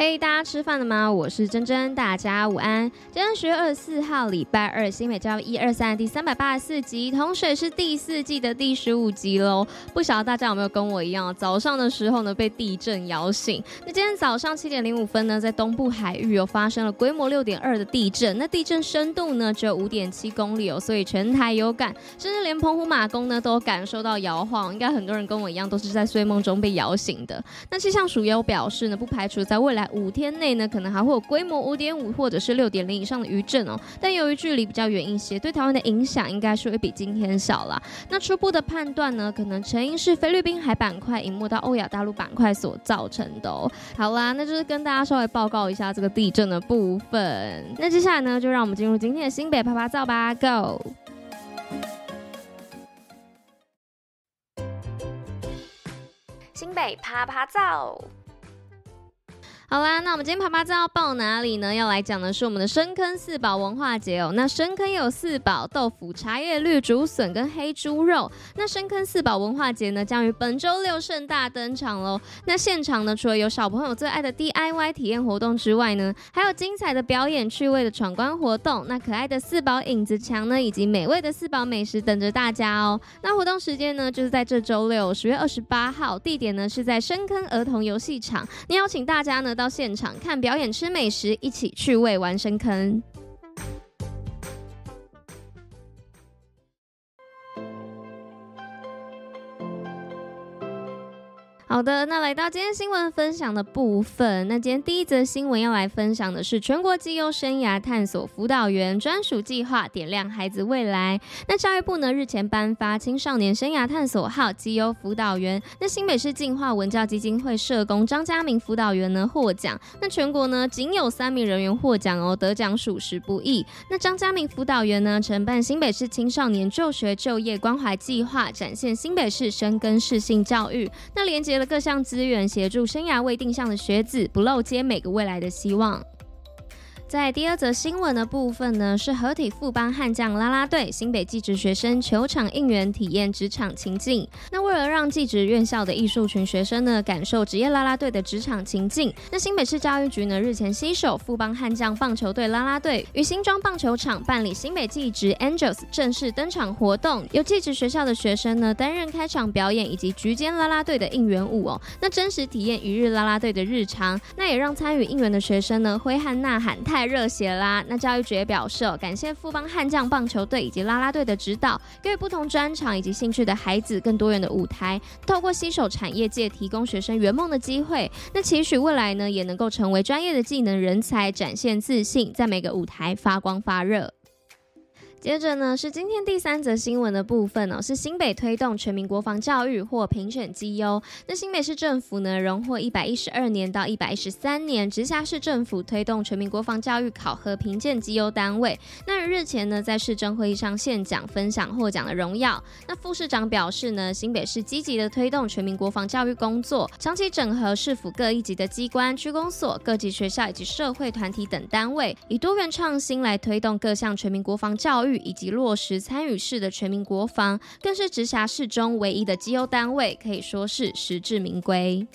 嘿大家吃饭了吗？我是珍珍，大家午安。今天十月二十四号，礼拜二，新美教一二三第三百八十四集，同水是第四季的第十五集喽。不晓得大家有没有跟我一样，早上的时候呢被地震摇醒？那今天早上七点零五分呢，在东部海域又发生了规模六点二的地震，那地震深度呢只有五点七公里哦，所以全台有感，甚至连澎湖马公呢都感受到摇晃。应该很多人跟我一样，都是在睡梦中被摇醒的。那气象署也有表示呢，不排除在未来。五天内呢，可能还会有规模五点五或者是六点零以上的余震哦。但由于距离比较远一些，对台湾的影响应该是会比今天小啦。那初步的判断呢，可能成因是菲律宾海板块隐没到欧亚大陆板块所造成的哦。好啦，那就是跟大家稍微报告一下这个地震的部分。那接下来呢，就让我们进入今天的新北趴趴造吧，Go！新北趴趴造。好啦，那我们今天趴趴造要报哪里呢？要来讲的是我们的深坑四宝文化节哦。那深坑有四宝：豆腐、茶叶、绿竹笋跟黑猪肉。那深坑四宝文化节呢，将于本周六盛大登场喽。那现场呢，除了有小朋友最爱的 DIY 体验活动之外呢，还有精彩的表演、趣味的闯关活动。那可爱的四宝影子墙呢，以及美味的四宝美食等着大家哦。那活动时间呢，就是在这周六十月二十八号，地点呢是在深坑儿童游戏场。那邀请大家呢。到现场看表演、吃美食，一起趣味玩深坑。好的，那来到今天新闻分享的部分。那今天第一则新闻要来分享的是全国绩优生涯探索辅导员专属计划，点亮孩子未来。那教育部呢日前颁发青少年生涯探索号绩优辅导员。那新北市进化文教基金会社工张家明辅导员呢获奖。那全国呢仅有三名人员获奖哦，得奖属实不易。那张家明辅导员呢承办新北市青少年就学就业关怀计划，展现新北市深耕适性教育。那连接了各项资源，协助生涯未定向的学子，不漏接每个未来的希望。在第二则新闻的部分呢，是合体富邦悍将啦啦队新北技职学生球场应援体验职场情境。那为了让技职院校的艺术群学生呢感受职业啦啦队的职场情境，那新北市教育局呢日前携手富邦悍将棒球队啦啦队与新庄棒球场办理新北技职 Angels 正式登场活动，由技职学校的学生呢担任开场表演以及局间啦啦队的应援舞哦，那真实体验一日啦啦队的日常，那也让参与应援的学生呢挥汗呐喊太太热血啦！那教育局也表示哦，感谢富邦悍将棒球队以及啦啦队的指导，给予不同专长以及兴趣的孩子更多元的舞台，透过携手产业界提供学生圆梦的机会。那期许未来呢，也能够成为专业的技能人才，展现自信，在每个舞台发光发热。接着呢，是今天第三则新闻的部分哦，是新北推动全民国防教育获评选绩优。那新北市政府呢，荣获一百一十二年到一百一十三年直辖市政府推动全民国防教育考核评鉴绩优单位。那日前呢，在市政会议上献奖分享获奖的荣耀。那副市长表示呢，新北市积极的推动全民国防教育工作，长期整合市府各一级的机关、区公所、各级学校以及社会团体等单位，以多元创新来推动各项全民国防教育。以及落实参与式的全民国防，更是直辖市中唯一的绩优单位，可以说是实至名归。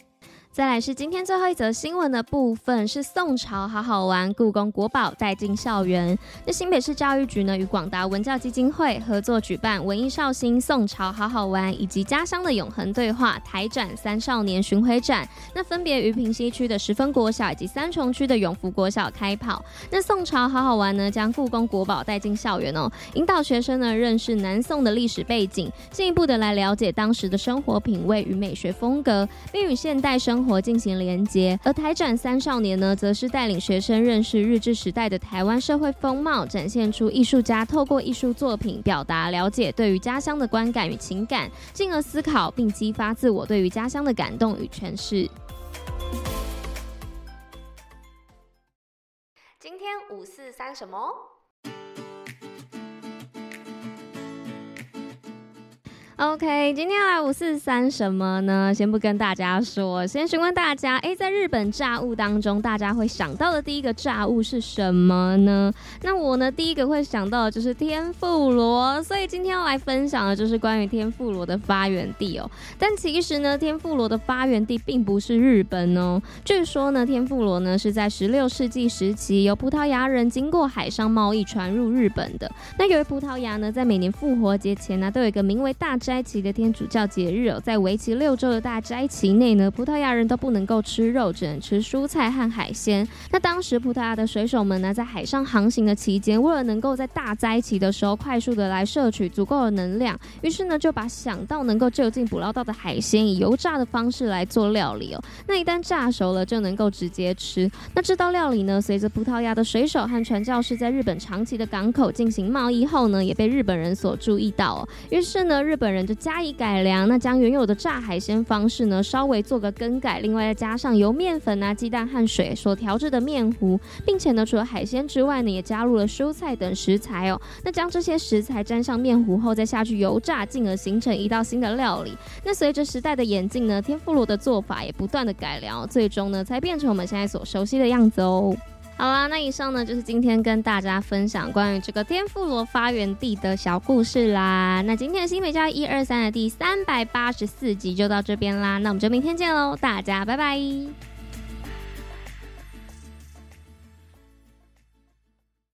再来是今天最后一则新闻的部分，是宋朝好好玩，故宫国宝带进校园。那新北市教育局呢，与广达文教基金会合作举办文艺绍兴宋朝好好玩以及家乡的永恒对话台展三少年巡回展。那分别于平西区的十分国小以及三重区的永福国小开跑。那宋朝好好玩呢，将故宫国宝带进校园哦，引导学生呢认识南宋的历史背景，进一步的来了解当时的生活品味与美学风格，并与现代生活进行连接，而台展三少年呢，则是带领学生认识日治时代的台湾社会风貌，展现出艺术家透过艺术作品表达了解对于家乡的观感与情感，进而思考并激发自我对于家乡的感动与诠释。今天五四三什么？OK，今天要来五四三什么呢？先不跟大家说，先询问大家，哎，在日本炸物当中，大家会想到的第一个炸物是什么呢？那我呢，第一个会想到的就是天妇罗，所以今天要来分享的就是关于天妇罗的发源地哦。但其实呢，天妇罗的发源地并不是日本哦。据说呢，天妇罗呢是在十六世纪时期由葡萄牙人经过海上贸易传入日本的。那由于葡萄牙呢，在每年复活节前呢，都有一个名为大斋期的天主教节日哦，在为期六周的大斋期内呢，葡萄牙人都不能够吃肉，只能吃蔬菜和海鲜。那当时葡萄牙的水手们呢，在海上航行的期间，为了能够在大斋期的时候快速的来摄取足够的能量，于是呢，就把想到能够就近捕捞到的海鲜以油炸的方式来做料理哦。那一旦炸熟了，就能够直接吃。那这道料理呢，随着葡萄牙的水手和传教士在日本长期的港口进行贸易后呢，也被日本人所注意到哦。于是呢，日本人就加以改良，那将原有的炸海鲜方式呢，稍微做个更改，另外再加上由面粉啊、鸡蛋和水所调制的面糊，并且呢，除了海鲜之外呢，也加入了蔬菜等食材哦。那将这些食材沾上面糊后，再下去油炸，进而形成一道新的料理。那随着时代的演进呢，天妇罗的做法也不断的改良，最终呢，才变成我们现在所熟悉的样子哦。好啦，那以上呢，就是今天跟大家分享关于这个天妇罗发源地的小故事啦。那今天的新美教一二三的第三百八十四集就到这边啦，那我们就明天见喽，大家拜拜。